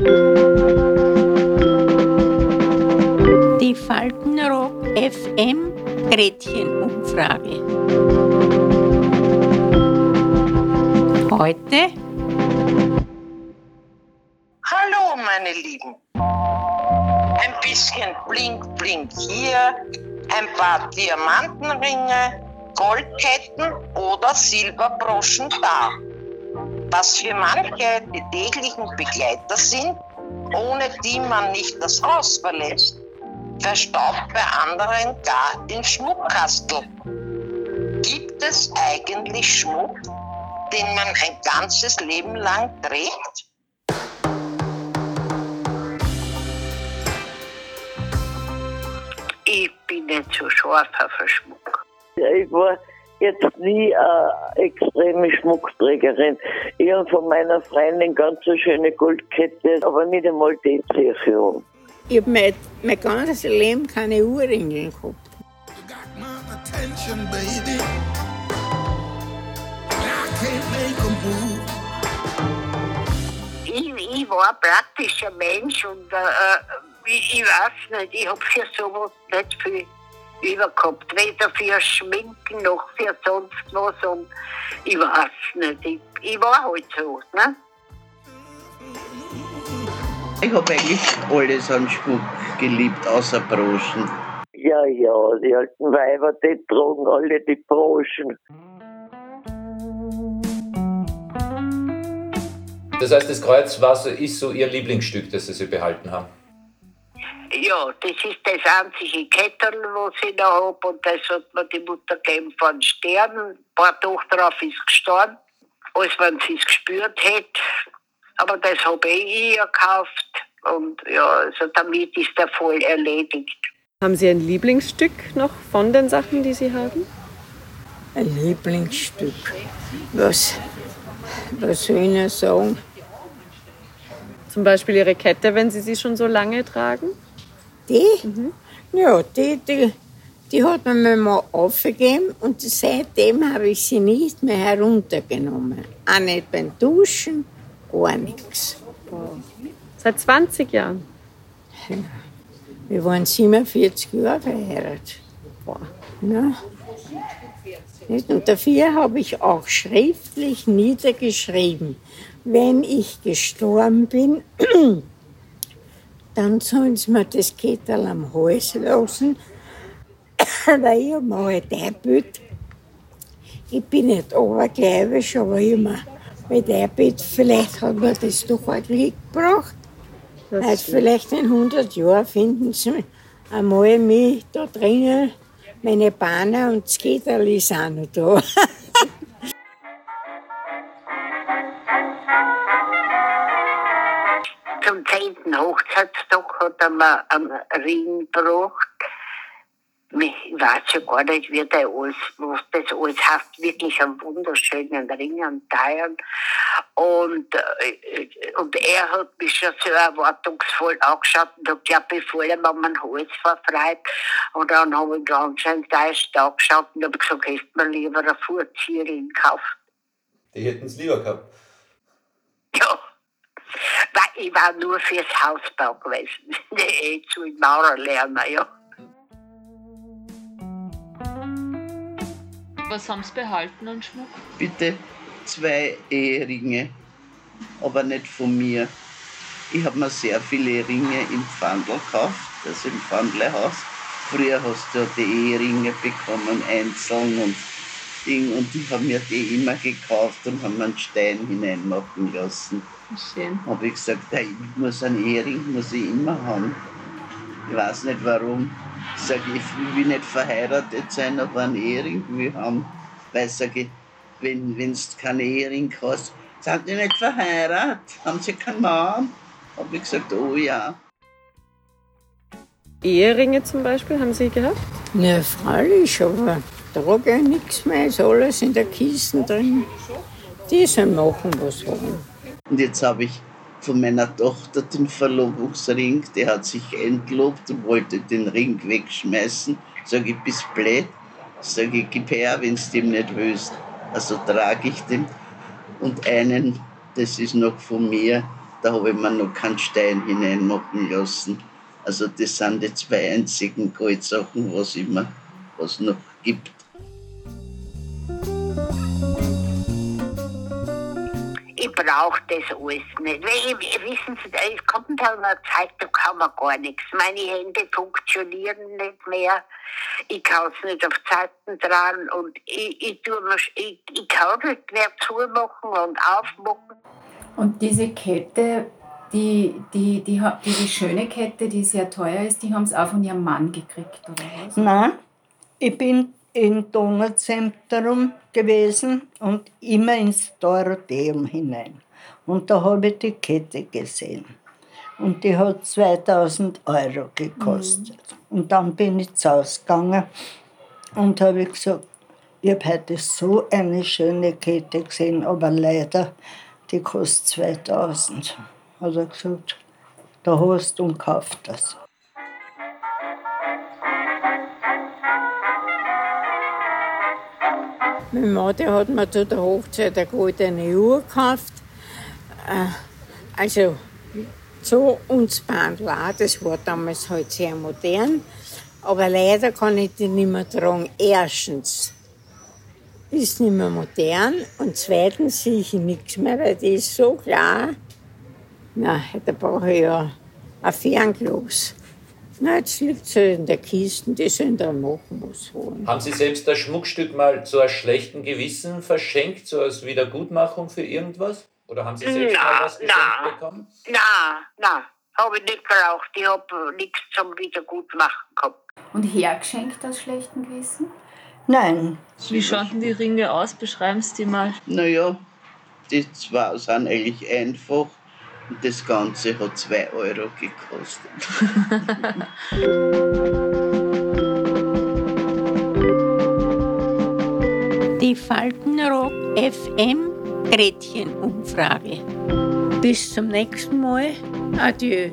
Die Faltenrock FM Gretchenumfrage. Heute. Hallo, meine Lieben. Ein bisschen Blink, Blink hier, ein paar Diamantenringe, Goldketten oder Silberbroschen da. Was für manche die täglichen Begleiter sind, ohne die man nicht das Haus verlässt, verstaubt bei anderen gar den Schmuckkastel. Gibt es eigentlich Schmuck, den man ein ganzes Leben lang trägt? Ich bin nicht so scharf auf den Schmuck. Ich war jetzt nie eine extreme Schmuckträgerin. Ich habe von meiner Freundin ganz eine schöne Goldkette, aber nicht einmal die ziehe ich um. Ich habe mein, mein ganzes Leben keine Ohrringe gehabt. Ich, ich war ein praktischer Mensch und äh, ich, ich weiß nicht, ich habe für sowas nicht viel über gehabt. Weder für Schminken noch für sonst was. Und ich weiß nicht, ich, ich war halt so. Ne? Ich habe eigentlich alles an Schmuck geliebt, außer Broschen. Ja, ja, die alten Weiber, die tragen alle die Broschen. Das heißt, das Kreuz war so, ist so Ihr Lieblingsstück, das Sie sich behalten haben. Ja, das ist das einzige Kettel, was ich da habe. Und das hat mir die Mutter gegeben von Stern. Ein paar Tage drauf ist gestorben, als wenn sie es gespürt hätte. Aber das habe ich ihr gekauft. Und ja, also damit ist der Fall erledigt. Haben Sie ein Lieblingsstück noch von den Sachen, die Sie haben? Ein Lieblingsstück. Was, was soll ich sagen? Zum Beispiel Ihre Kette, wenn Sie sie schon so lange tragen? Die? Ja, die, die, die hat man mir mal aufgegeben und seitdem habe ich sie nicht mehr heruntergenommen. Auch nicht beim Duschen, gar nichts. Seit 20 Jahren. Wir waren 47 Jahre verheiratet. Boah. Und dafür habe ich auch schriftlich niedergeschrieben, wenn ich gestorben bin, dann sollen sie mir das Kettel am Hals lassen, weil ich habe mir halt eingebildet, ich bin nicht obergläubisch, aber ich habe mir halt eingebildet, vielleicht hat mir das doch ein Glück gebracht. Also vielleicht in 100 Jahren finden sie einmal mich da drinnen, meine Beine und das Kettel ist auch noch da. Zum 10. Hochzeitstag hat er mir einen Ring gebracht. Ich weiß ja gar nicht, wie der alles, was das alles heißt. Wirklich einen wunderschönen Ring an Teilen. Und, äh, und er hat mich schon so erwartungsvoll angeschaut und hat gesagt, bevor er mir meinen Hals verfreit. Und dann habe ich ganz enttäuscht angeschaut und habe gesagt, hätte mir lieber einen Furzierring gekauft. Die hätten es lieber gehabt. Ja. Weil ich war nur fürs Hausbau gewesen. Nee, zu Maurer lernen, ja. Was haben Sie behalten an Schmuck? Bitte zwei Eheringe, aber nicht von mir. Ich habe mir sehr viele Ringe im Pfandl gekauft, also im Pfandlehaus. Früher hast du ja die Eheringe bekommen, einzeln und Ding, und ich habe mir die immer gekauft und habe mir einen Stein hineinmachen lassen. Schön. habe ich gesagt, ich muss einen Ehering muss ich immer haben. Ich weiß nicht warum. Ich sage, ich will nicht verheiratet sein, aber einen Ehering will ich haben. Weil ich sage, wenn du keinen Ehering hast, sind die nicht verheiratet? Haben sie keinen Mann? Habe ich gesagt, oh ja. Eheringe zum Beispiel, haben Sie gehabt? Na, freilich, aber trage ich nichts mehr, ist alles in der Kiste drin. Die sollen machen, was wollen. Und jetzt habe ich von meiner Tochter den Verlobungsring, der hat sich entlobt und wollte den Ring wegschmeißen. Sag ich, bist blöd? Sag ich, gib her, wenn du dem nicht willst. Also trage ich den. Und einen, das ist noch von mir, Da habe ich mir noch keinen Stein hineinmachen lassen. Also das sind die zwei einzigen Goldsachen, was immer was noch gibt. Ich brauche das alles nicht. Weil ich, wissen Sie, es kommt halt eine Zeit, da kann man gar nichts. Meine Hände funktionieren nicht mehr. Ich kann es nicht auf Zeiten dran und ich, ich, tue mir, ich, ich kann nicht mehr zumachen und aufmachen. Und diese Kette, die, die, die, die, die schöne Kette, die sehr teuer ist, die haben sie auch von ihrem Mann gekriegt, oder was? Nein, ich bin im Donauzentrum gewesen und immer ins Dorotheum hinein. Und da habe ich die Kette gesehen. Und die hat 2000 Euro gekostet. Mhm. Und dann bin ich zu Hause gegangen und habe gesagt, ich habe heute so eine schöne Kette gesehen, aber leider, die kostet 2000. Hat er gesagt, da hast du und kauf das. Mein Mann der hat mir zu der Hochzeit eine goldene Uhr gekauft. Äh, also so uns Bandel auch, das war damals halt sehr modern. Aber leider kann ich die nicht mehr tragen. Erstens ist nicht mehr modern und zweitens sehe ich nichts mehr, weil die ist so klar. Na, da brauche ich ja ein Fernglas. Na, jetzt liegt sie in der Kiste, die sollen da machen, was wollen. Haben Sie selbst das Schmuckstück mal zu einem schlechten Gewissen verschenkt, so als Wiedergutmachung für irgendwas? Oder haben Sie selbst na, mal was geschenkt na, bekommen? Nein, nein, habe ich nicht geraucht. Ich habe nichts zum Wiedergutmachen gehabt. Und hergeschenkt aus schlechtem Gewissen? Nein. Wie schauen denn die Ringe aus? Beschreiben Sie die mal. Naja, die zwei sind eigentlich einfach. Das Ganze hat 2 Euro gekostet. Die Faltenrock FM Gretchenumfrage. Bis zum nächsten Mal. Adieu.